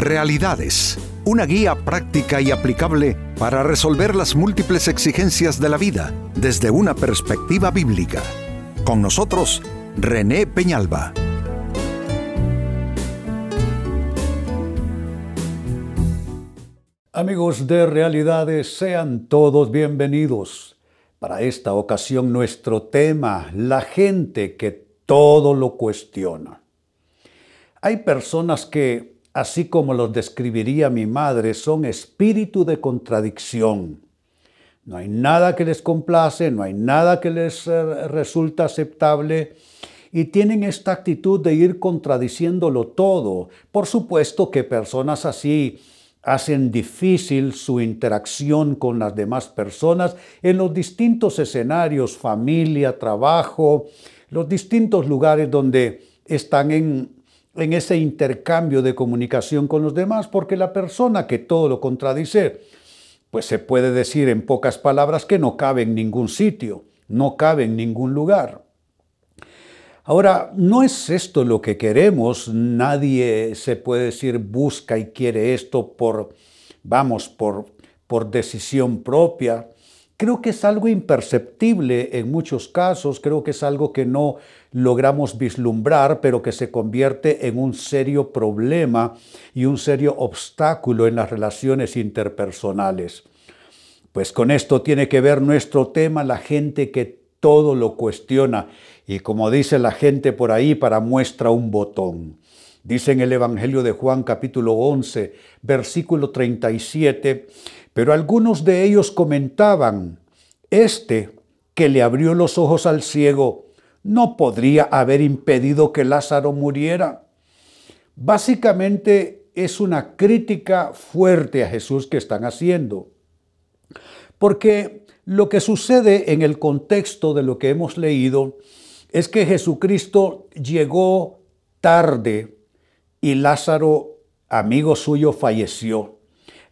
Realidades, una guía práctica y aplicable para resolver las múltiples exigencias de la vida desde una perspectiva bíblica. Con nosotros, René Peñalba. Amigos de Realidades, sean todos bienvenidos. Para esta ocasión nuestro tema, la gente que todo lo cuestiona. Hay personas que, así como los describiría mi madre, son espíritu de contradicción. No hay nada que les complace, no hay nada que les eh, resulta aceptable y tienen esta actitud de ir contradiciéndolo todo. Por supuesto que personas así hacen difícil su interacción con las demás personas en los distintos escenarios, familia, trabajo, los distintos lugares donde están en, en ese intercambio de comunicación con los demás, porque la persona que todo lo contradice, pues se puede decir en pocas palabras que no cabe en ningún sitio, no cabe en ningún lugar. Ahora, no es esto lo que queremos, nadie se puede decir busca y quiere esto por, vamos, por, por decisión propia. Creo que es algo imperceptible en muchos casos, creo que es algo que no logramos vislumbrar, pero que se convierte en un serio problema y un serio obstáculo en las relaciones interpersonales. Pues con esto tiene que ver nuestro tema, la gente que todo lo cuestiona y como dice la gente por ahí, para muestra un botón. Dice en el Evangelio de Juan capítulo 11, versículo 37, pero algunos de ellos comentaban, este que le abrió los ojos al ciego, no podría haber impedido que Lázaro muriera. Básicamente es una crítica fuerte a Jesús que están haciendo. Porque lo que sucede en el contexto de lo que hemos leído es que Jesucristo llegó tarde y Lázaro, amigo suyo, falleció.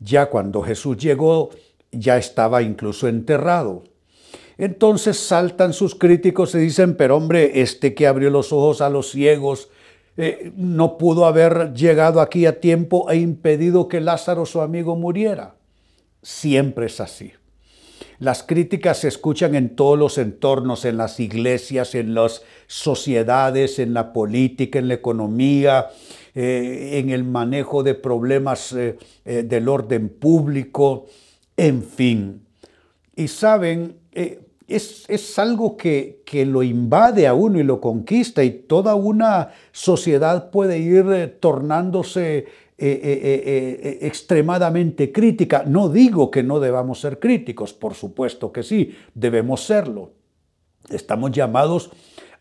Ya cuando Jesús llegó, ya estaba incluso enterrado. Entonces saltan sus críticos y dicen, pero hombre, este que abrió los ojos a los ciegos, eh, no pudo haber llegado aquí a tiempo e impedido que Lázaro, su amigo, muriera. Siempre es así. Las críticas se escuchan en todos los entornos, en las iglesias, en las sociedades, en la política, en la economía, eh, en el manejo de problemas eh, eh, del orden público, en fin. Y saben, es, es, algo que, que, lo invade a uno y lo conquista y toda una sociedad puede ir tornándose extremadamente crítica. No digo que no debamos ser críticos, por supuesto que sí, debemos serlo. Estamos llamados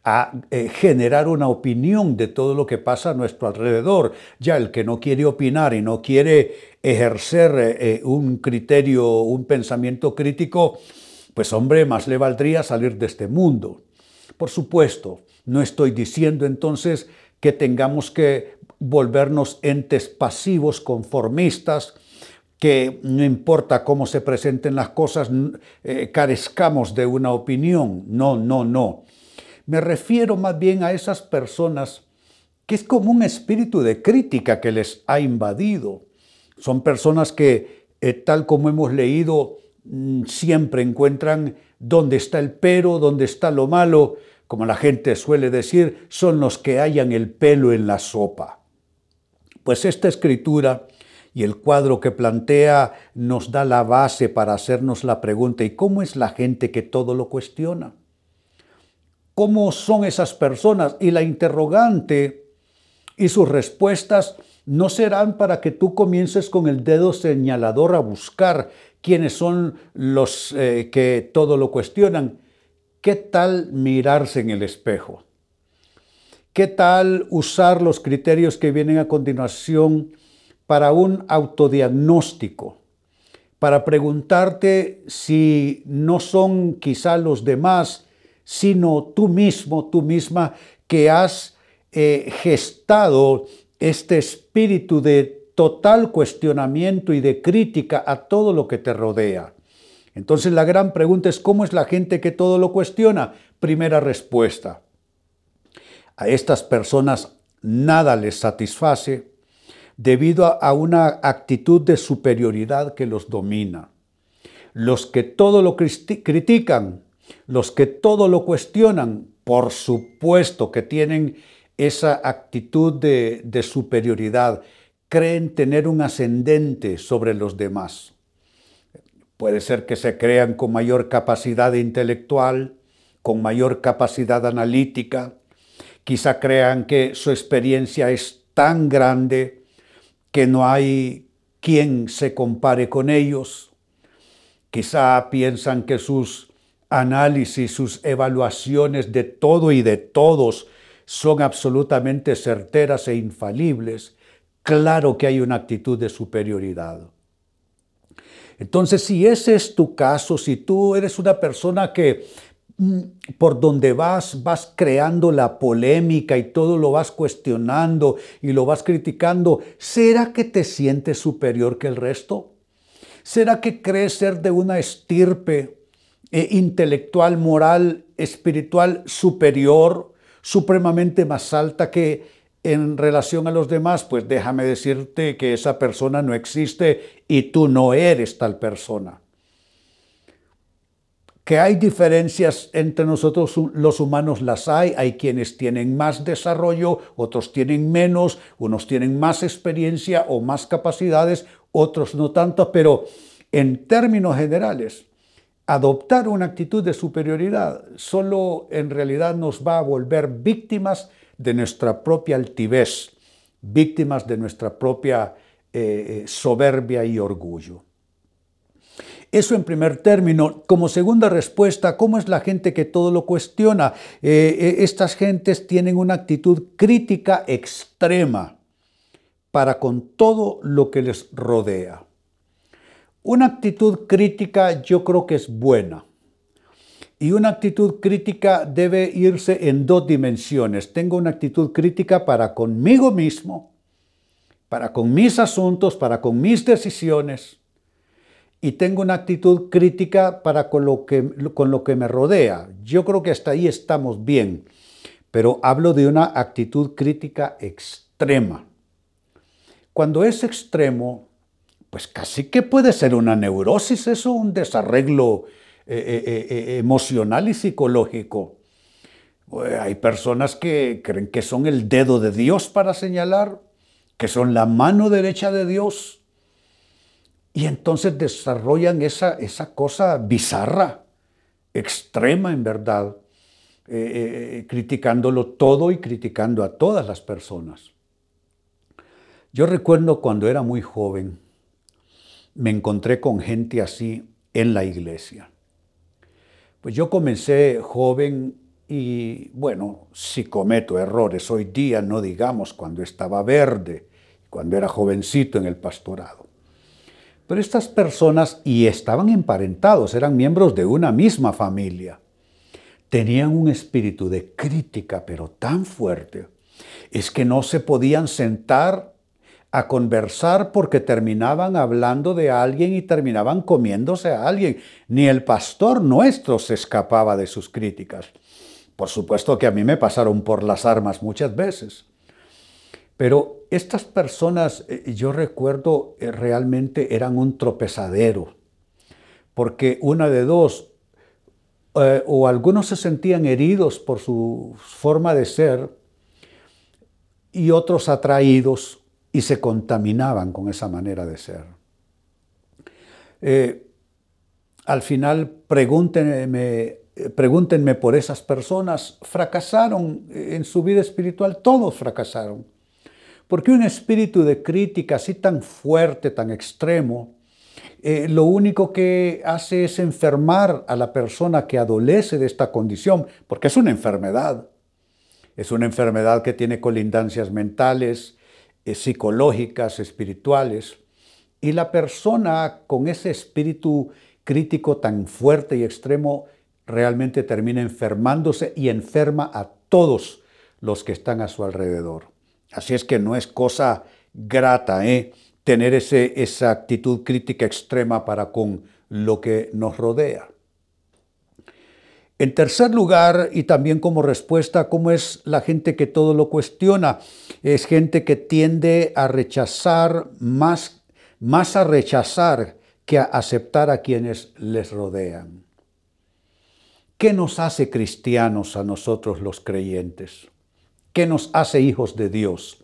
a generar una opinión de todo lo que pasa a nuestro alrededor. Ya el que no quiere opinar y no quiere ejercer un criterio, un pensamiento crítico, pues hombre, más le valdría salir de este mundo. Por supuesto, no estoy diciendo entonces que tengamos que volvernos entes pasivos, conformistas, que no importa cómo se presenten las cosas, eh, carezcamos de una opinión. No, no, no. Me refiero más bien a esas personas que es como un espíritu de crítica que les ha invadido. Son personas que, eh, tal como hemos leído, mm, siempre encuentran dónde está el pero, dónde está lo malo, como la gente suele decir, son los que hallan el pelo en la sopa. Pues esta escritura y el cuadro que plantea nos da la base para hacernos la pregunta, ¿y cómo es la gente que todo lo cuestiona? ¿Cómo son esas personas? Y la interrogante y sus respuestas no serán para que tú comiences con el dedo señalador a buscar quiénes son los eh, que todo lo cuestionan. ¿Qué tal mirarse en el espejo? ¿Qué tal usar los criterios que vienen a continuación para un autodiagnóstico? Para preguntarte si no son quizá los demás, sino tú mismo, tú misma, que has eh, gestado este espíritu de total cuestionamiento y de crítica a todo lo que te rodea. Entonces la gran pregunta es, ¿cómo es la gente que todo lo cuestiona? Primera respuesta, a estas personas nada les satisface, debido a una actitud de superioridad que los domina. Los que todo lo critican, los que todo lo cuestionan, por supuesto que tienen esa actitud de, superioridad, creen tener un ascendente sobre los demás. Puede ser que se crean con mayor capacidad intelectual, con mayor capacidad analítica, quizá crean que su experiencia es tan grande que no hay quien se compare con ellos. Quizá piensan que sus análisis, sus evaluaciones de todo y de todos son absolutamente certeras e infalibles. Claro que hay una actitud de superioridad. Entonces, si ese es tu caso, si tú eres una persona que mm, por donde vas vas creando la polémica y todo lo vas cuestionando y lo vas criticando, ¿será que te sientes superior que el resto? ¿Será que crees ser de una estirpe eh, intelectual, moral, espiritual superior, supremamente más alta que en relación a los demás, pues déjame decirte que esa persona no existe y tú no eres tal persona. Que hay diferencias entre nosotros los humanos, las hay. Hay quienes tienen más desarrollo, otros tienen menos, unos tienen más experiencia o más capacidades, otros no tanto, pero en términos generales, adoptar una actitud de superioridad solo en realidad nos va a volver víctimas de nuestra propia altivez, víctimas de nuestra propia eh, eh, soberbia y orgullo. Eso en primer término. Como segunda respuesta, ¿cómo es la gente que todo lo cuestiona? Eh, estas gentes tienen una actitud crítica extrema para con todo lo que les rodea. Una actitud crítica yo creo que es buena. Y una actitud crítica debe irse en dos dimensiones. Tengo una actitud crítica para conmigo mismo, para con mis asuntos, para con mis decisiones. Y tengo una actitud crítica para con lo que, me rodea. Yo creo que hasta ahí estamos bien. Pero hablo de una actitud crítica extrema. Cuando es extremo, pues casi que puede ser una neurosis, eso, un desarreglo eh, eh, eh, emocional y psicológico. Hay personas que creen que son el dedo de Dios para señalar, que son la mano derecha de Dios. Y entonces desarrollan esa, esa cosa bizarra, extrema en verdad, criticándolo todo y criticando a todas las personas. Yo recuerdo cuando era muy joven, me encontré con gente así en la iglesia. Pues yo comencé joven y bueno, si cometo errores hoy día, no digamos cuando estaba verde, cuando era jovencito en el pastorado. Pero estas personas, y estaban emparentados, eran miembros de una misma familia, tenían un espíritu de crítica, pero tan fuerte, es que no se podían sentar a conversar porque terminaban hablando de alguien y terminaban comiéndose a alguien. Ni el pastor nuestro se escapaba de sus críticas. Por supuesto que a mí me pasaron por las armas muchas veces. Pero estas personas, eh, yo recuerdo, eh, realmente eran un tropezadero. Porque una de dos, eh, o algunos se sentían heridos por su forma de ser y otros atraídos y se contaminaban con esa manera de ser. Eh, al final, pregúntenme, pregúntenme por esas personas, fracasaron en su vida espiritual, todos fracasaron. Porque un espíritu de crítica así tan fuerte, tan extremo, eh, lo único que hace es enfermar a la persona que adolece de esta condición, porque es una enfermedad. Es una enfermedad que tiene colindancias mentales, eh, psicológicas, espirituales, y la persona con ese espíritu crítico tan fuerte y extremo realmente termina enfermándose y enferma a todos los que están a su alrededor. Así es que no es cosa grata ¿eh? tener ese, esa actitud crítica extrema para con lo que nos rodea. En tercer lugar, y también como respuesta, ¿cómo es la gente que todo lo cuestiona? Es gente que tiende a rechazar más, más a rechazar que a aceptar a quienes les rodean. ¿Qué nos hace cristianos a nosotros los creyentes? ¿Qué nos hace hijos de Dios?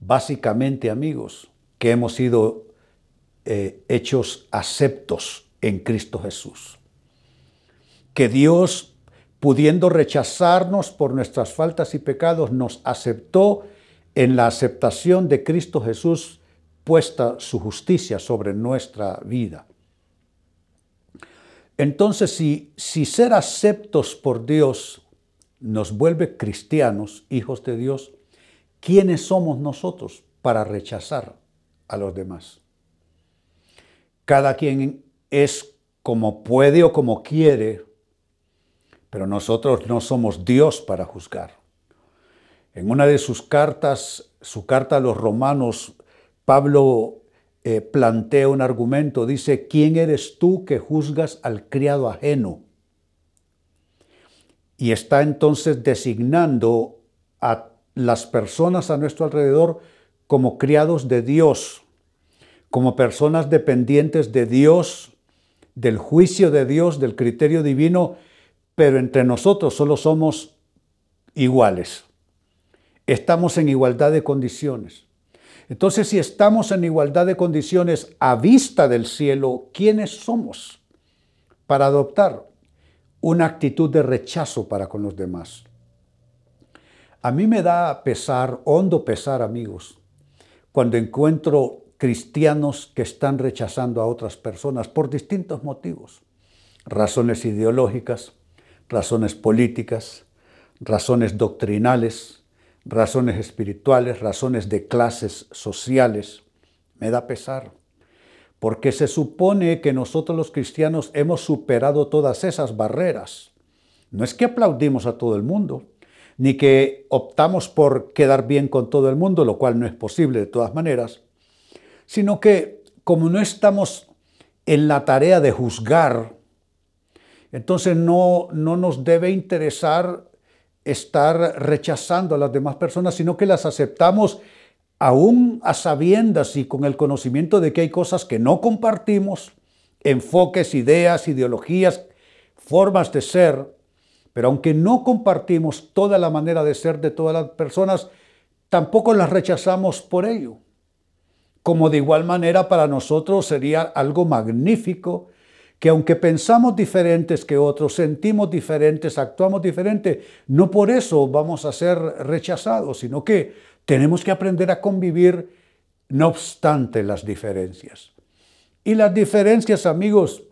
Básicamente, amigos, que hemos sido eh, hechos aceptos en Cristo Jesús que Dios, pudiendo rechazarnos por nuestras faltas y pecados, nos aceptó en la aceptación de Cristo Jesús, puesta su justicia sobre nuestra vida. Entonces, si, ser aceptos por Dios nos vuelve cristianos, hijos de Dios, ¿quiénes somos nosotros para rechazar a los demás? Cada quien es como puede o como quiere pero nosotros no somos Dios para juzgar. En una de sus cartas, su carta a los romanos, Pablo eh, plantea un argumento, dice, ¿quién eres tú que juzgas al criado ajeno? Y está entonces designando a las personas a nuestro alrededor como criados de Dios, como personas dependientes de Dios, del juicio de Dios, del criterio divino, pero entre nosotros solo somos iguales. Estamos en igualdad de condiciones. Entonces, si estamos en igualdad de condiciones a vista del cielo, ¿quiénes somos para adoptar una actitud de rechazo para con los demás? A mí me da pesar, hondo pesar, amigos, cuando encuentro cristianos que están rechazando a otras personas por distintos motivos, razones ideológicas, razones políticas, razones doctrinales, razones espirituales, razones de clases sociales. Me da pesar, porque se supone que nosotros los cristianos hemos superado todas esas barreras. No es que aplaudimos a todo el mundo, ni que optamos por quedar bien con todo el mundo, lo cual no es posible de todas maneras, sino que como no estamos en la tarea de juzgar entonces no, no nos debe interesar estar rechazando a las demás personas, sino que las aceptamos aún a sabiendas y con el conocimiento de que hay cosas que no compartimos, enfoques, ideas, ideologías, formas de ser, pero aunque no compartimos toda la manera de ser de todas las personas, tampoco las rechazamos por ello. Como de igual manera para nosotros sería algo magnífico que aunque pensamos diferentes que otros, sentimos diferentes, actuamos diferente, no por eso vamos a ser rechazados, sino que tenemos que aprender a convivir no obstante las diferencias. Y las diferencias, amigos,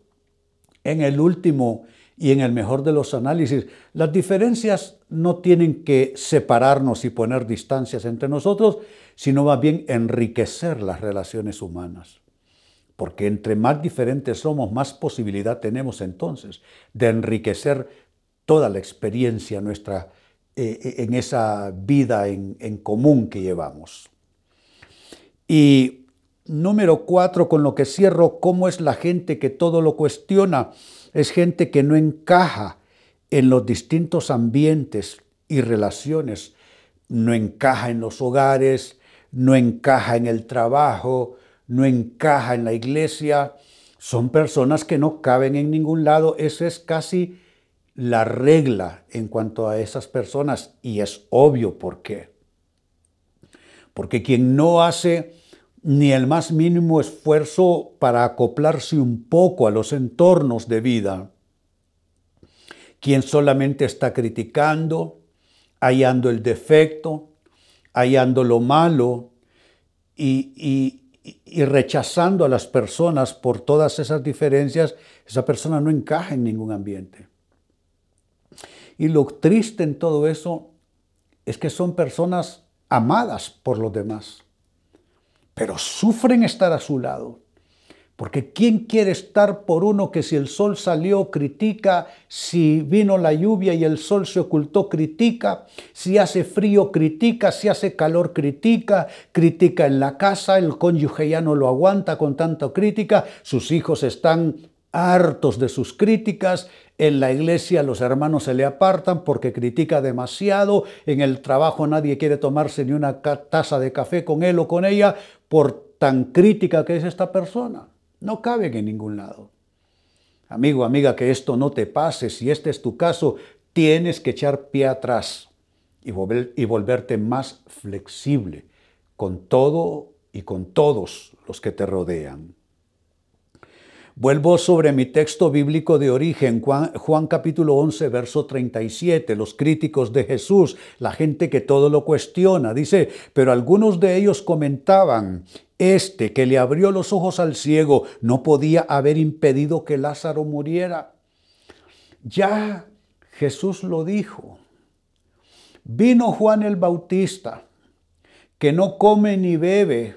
en el último y en el mejor de los análisis, las diferencias no tienen que separarnos y poner distancias entre nosotros, sino más bien enriquecer las relaciones humanas porque entre más diferentes somos, más posibilidad tenemos entonces de enriquecer toda la experiencia nuestra eh, eh, en esa vida en, en común que llevamos. Y número cuatro, con lo que cierro, ¿cómo es la gente que todo lo cuestiona? Es gente que no encaja en los distintos ambientes y relaciones, no encaja en los hogares, no encaja en el trabajo, no encaja en la iglesia, son personas que no caben en ningún lado. Esa es casi la regla en cuanto a esas personas y es obvio por qué. Porque quien no hace ni el más mínimo esfuerzo para acoplarse un poco a los entornos de vida, quien solamente está criticando, hallando el defecto, hallando lo malo y, y rechazando a las personas por todas esas diferencias, esa persona no encaja en ningún ambiente. Y lo triste en todo eso es que son personas amadas por los demás, pero sufren estar a su lado. Porque ¿quién quiere estar por uno que si el sol salió critica, si vino la lluvia y el sol se ocultó critica, si hace frío critica, si hace calor critica, critica en la casa, el cónyuge ya no lo aguanta con tanta crítica, sus hijos están hartos de sus críticas. En la iglesia los hermanos se le apartan porque critica demasiado. En el trabajo nadie quiere tomarse ni una taza de café con él o con ella por tan crítica que es esta persona. No caben en ningún lado. Amigo, amiga, que esto no te pase. Si este es tu caso, tienes que echar pie atrás y, y volverte más flexible con todo y con todos los que te rodean. Vuelvo sobre mi texto bíblico de origen, Juan, capítulo 11, verso 37, los críticos de Jesús, la gente que todo lo cuestiona, dice, pero algunos de ellos comentaban, este que le abrió los ojos al ciego no podía haber impedido que Lázaro muriera. Ya Jesús lo dijo. Vino Juan el Bautista, que no come ni bebe,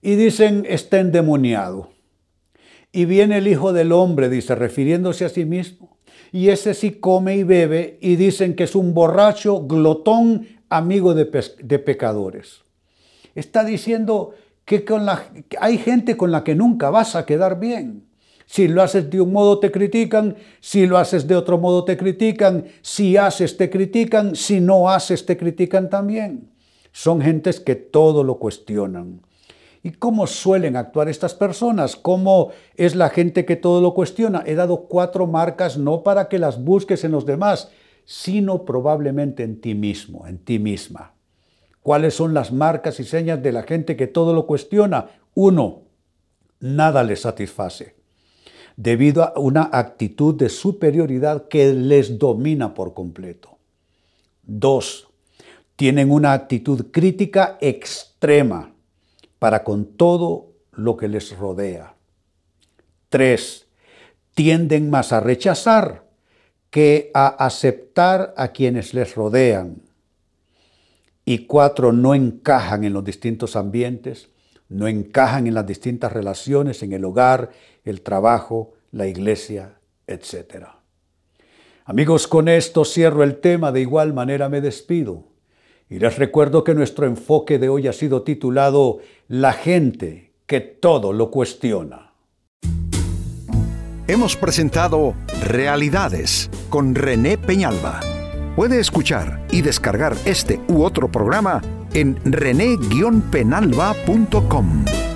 y dicen está endemoniado. Y viene el Hijo del Hombre, dice, refiriéndose a sí mismo. Y ese sí come y bebe y dicen que es un borracho, glotón, amigo de, pecadores. Está diciendo que hay gente con la que nunca vas a quedar bien. Si lo haces de un modo te critican, si lo haces de otro modo te critican, si haces te critican, si no haces te critican también. Son gentes que todo lo cuestionan. ¿Y cómo suelen actuar estas personas? ¿Cómo es la gente que todo lo cuestiona? He dado cuatro marcas no para que las busques en los demás, sino probablemente en ti mismo, en ti misma. ¿Cuáles son las marcas y señas de la gente que todo lo cuestiona? Uno, nada les satisface, debido a una actitud de superioridad que les domina por completo. Dos, tienen una actitud crítica extrema para con todo lo que les rodea. Tres, tienden más a rechazar que a aceptar a quienes les rodean. Y cuatro, no encajan en los distintos ambientes, no encajan en las distintas relaciones, en el hogar, el trabajo, la iglesia, etc. Amigos, con esto cierro el tema, de igual manera me despido. Y les recuerdo que nuestro enfoque de hoy ha sido titulado La gente que todo lo cuestiona. Hemos presentado Realidades con René Peñalba. Puede escuchar y descargar este u otro programa en rene-penalba.com.